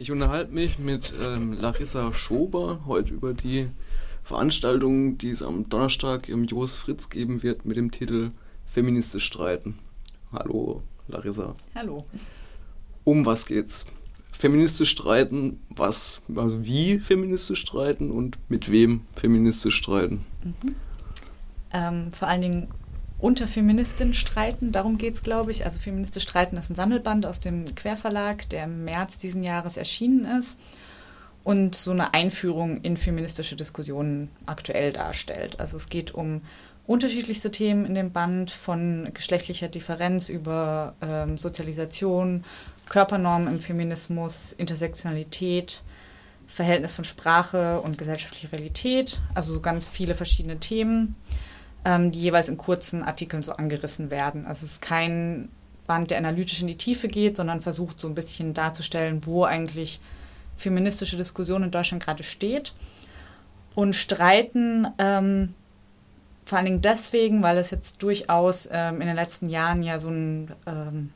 Ich unterhalte mich mit ähm, Larissa Schober heute über die Veranstaltung, die es am Donnerstag im Jos Fritz geben wird mit dem Titel Feministisch streiten. Hallo Larissa. Hallo. Um was geht's? Feministisch streiten, was, also wie feministisch streiten und mit wem feministisch streiten? Mhm. Ähm, vor allen Dingen unter Feministinnen streiten. Darum geht es, glaube ich. Also Feministisch streiten ist ein Sammelband aus dem Querverlag, der im März diesen Jahres erschienen ist und so eine Einführung in feministische Diskussionen aktuell darstellt. Also es geht um unterschiedlichste Themen in dem Band, von geschlechtlicher Differenz über ähm, Sozialisation, Körpernormen im Feminismus, Intersektionalität, Verhältnis von Sprache und gesellschaftlicher Realität, also so ganz viele verschiedene Themen ähm, die jeweils in kurzen Artikeln so angerissen werden. Also es ist kein Band, der analytisch in die Tiefe geht, sondern versucht so ein bisschen darzustellen, wo eigentlich feministische Diskussion in Deutschland gerade steht. Und streiten ähm, vor allen Dingen deswegen, weil es jetzt durchaus ähm, in den letzten Jahren ja so, ein, ähm,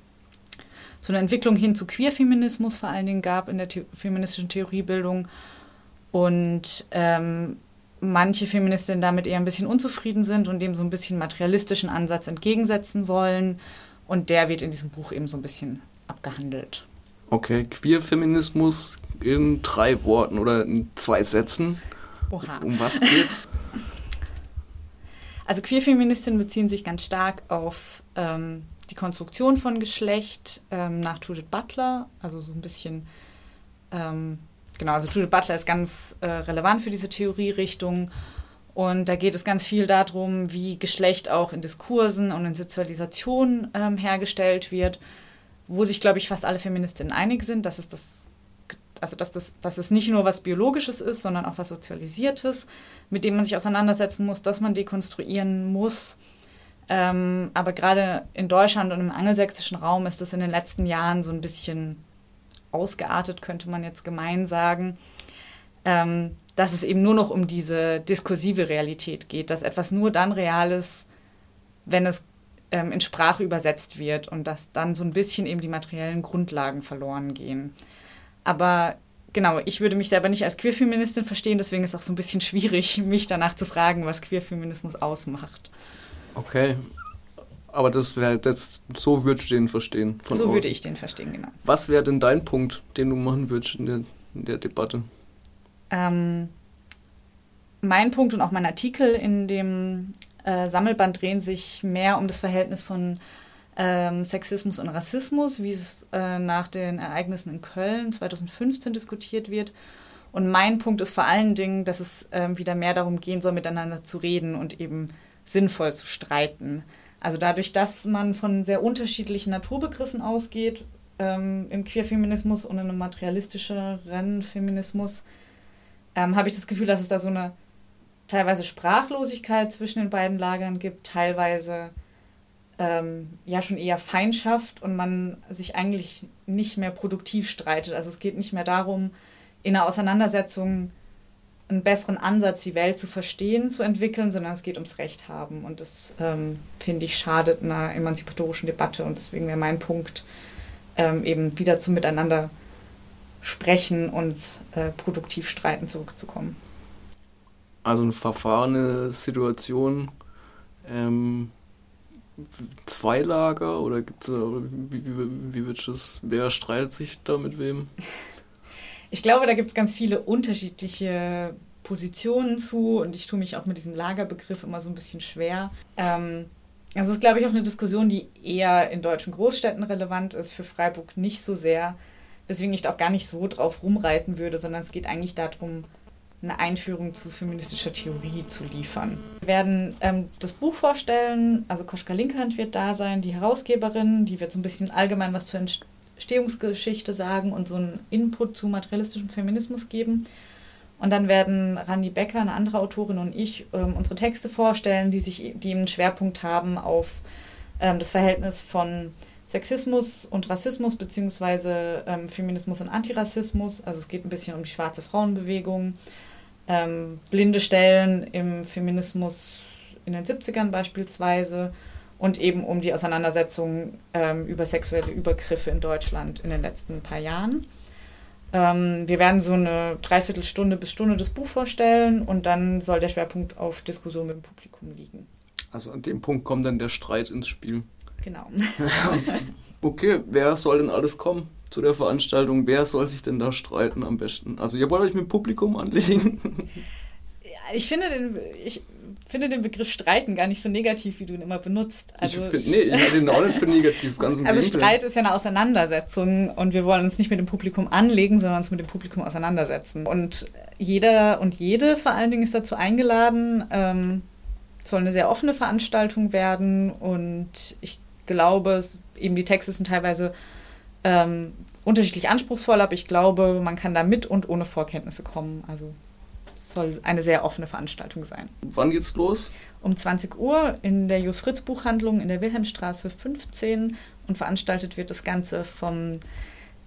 so eine Entwicklung hin zu Queerfeminismus vor allen Dingen gab in der The feministischen Theoriebildung. Und ähm, manche Feministinnen damit eher ein bisschen unzufrieden sind und dem so ein bisschen materialistischen Ansatz entgegensetzen wollen. Und der wird in diesem Buch eben so ein bisschen abgehandelt. Okay, Queerfeminismus in drei Worten oder in zwei Sätzen. Oha. Um was geht's? Also Queerfeministinnen beziehen sich ganz stark auf ähm, die Konstruktion von Geschlecht ähm, nach Judith Butler, also so ein bisschen ähm, genau, also Judith Butler ist ganz äh, relevant für diese Theorierichtung. Und da geht es ganz viel darum, wie Geschlecht auch in Diskursen und in Sozialisation ähm, hergestellt wird, wo sich, glaube ich, fast alle Feministinnen einig sind, dass es das, also dass, das, dass es nicht nur was Biologisches ist, sondern auch was Sozialisiertes, mit dem man sich auseinandersetzen muss, dass man dekonstruieren muss. Ähm, aber gerade in Deutschland und im angelsächsischen Raum ist das in den letzten Jahren so ein bisschen ausgeartet, könnte man jetzt gemein sagen, ähm, dass es eben nur noch um diese diskursive Realität geht, dass etwas nur dann real ist, wenn es ähm, in Sprache übersetzt wird und dass dann so ein bisschen eben die materiellen Grundlagen verloren gehen. Aber genau, ich würde mich selber nicht als Queerfeministin verstehen, deswegen ist es auch so ein bisschen schwierig, mich danach zu fragen, was Queerfeminismus ausmacht. Okay, aber das wäre das, so würdest du den verstehen. so außen. würde ich den verstehen, genau. Was wäre denn dein Punkt, den du machen würdest in der, in der Debatte? Ähm, mein Punkt und auch mein Artikel in dem äh, Sammelband drehen sich mehr um das Verhältnis von ähm, Sexismus und Rassismus, wie es äh, nach den Ereignissen in Köln 2015 diskutiert wird. Und mein Punkt ist vor allen Dingen, dass es äh, wieder mehr darum gehen soll, miteinander zu reden und eben sinnvoll zu streiten. Also dadurch, dass man von sehr unterschiedlichen Naturbegriffen ausgeht, ähm, im Queerfeminismus und in einem materialistischeren Feminismus, ähm, habe ich das Gefühl, dass es da so eine teilweise Sprachlosigkeit zwischen den beiden Lagern gibt, teilweise ähm, ja schon eher Feindschaft und man sich eigentlich nicht mehr produktiv streitet. Also es geht nicht mehr darum, in einer Auseinandersetzung einen besseren Ansatz, die Welt zu verstehen, zu entwickeln, sondern es geht ums Recht haben. Und das, ähm, finde ich, schadet einer emanzipatorischen Debatte. Und deswegen wäre mein Punkt, ähm, eben wieder zum Miteinander sprechen und äh, produktiv streiten zurückzukommen. Also eine verfahrene Situation, ähm, zwei Lager oder gibt es, wie, wie, wie wird das, wer streitet sich da mit wem? Ich glaube, da gibt es ganz viele unterschiedliche Positionen zu und ich tue mich auch mit diesem Lagerbegriff immer so ein bisschen schwer. Ähm, das ist, glaube ich, auch eine Diskussion, die eher in deutschen Großstädten relevant ist, für Freiburg nicht so sehr, weswegen ich da auch gar nicht so drauf rumreiten würde, sondern es geht eigentlich darum, eine Einführung zu feministischer Theorie zu liefern. Wir werden ähm, das Buch vorstellen, also Koschka Linkhand wird da sein, die Herausgeberin, die wird so ein bisschen allgemein was zur Entstehungsgeschichte sagen und so einen Input zu materialistischem Feminismus geben. Und dann werden Randi Becker, eine andere Autorin und ich ähm, unsere Texte vorstellen, die sich die einen Schwerpunkt haben auf ähm, das Verhältnis von Sexismus und Rassismus beziehungsweise ähm, Feminismus und Antirassismus. Also es geht ein bisschen um die schwarze Frauenbewegung, ähm, blinde Stellen im Feminismus in den 70ern beispielsweise und eben um die Auseinandersetzung ähm, über sexuelle Übergriffe in Deutschland in den letzten paar Jahren. Ähm, wir werden so eine Dreiviertelstunde bis Stunde das Buch vorstellen und dann soll der Schwerpunkt auf Diskussion mit dem Publikum liegen. Also an dem Punkt kommt dann der Streit ins Spiel. Genau. okay, wer soll denn alles kommen zu der Veranstaltung? Wer soll sich denn da streiten am besten? Also ihr wollt euch mit dem Publikum anlegen? ich finde den, ich finde den Begriff Streiten gar nicht so negativ, wie du ihn immer benutzt. Also, ich find, nee, ich halte ihn auch nicht für negativ, ganz im Also Gegenteil. Streit ist ja eine Auseinandersetzung und wir wollen uns nicht mit dem Publikum anlegen, sondern uns mit dem Publikum auseinandersetzen. Und jeder und jede vor allen Dingen ist dazu eingeladen. Ähm, soll eine sehr offene Veranstaltung werden und ich glaube, eben die Texte sind teilweise ähm, unterschiedlich anspruchsvoll, aber ich glaube, man kann da mit und ohne Vorkenntnisse kommen. Also soll eine sehr offene Veranstaltung sein. Wann geht's los? Um 20 Uhr in der Jos Fritz Buchhandlung in der Wilhelmstraße 15 und veranstaltet wird das Ganze vom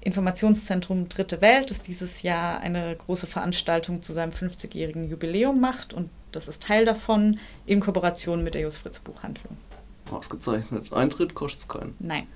Informationszentrum Dritte Welt, das dieses Jahr eine große Veranstaltung zu seinem 50-jährigen Jubiläum macht und das ist Teil davon in Kooperation mit der Jos Fritz Buchhandlung. Ausgezeichnet. Eintritt kostet es keinen. Nein.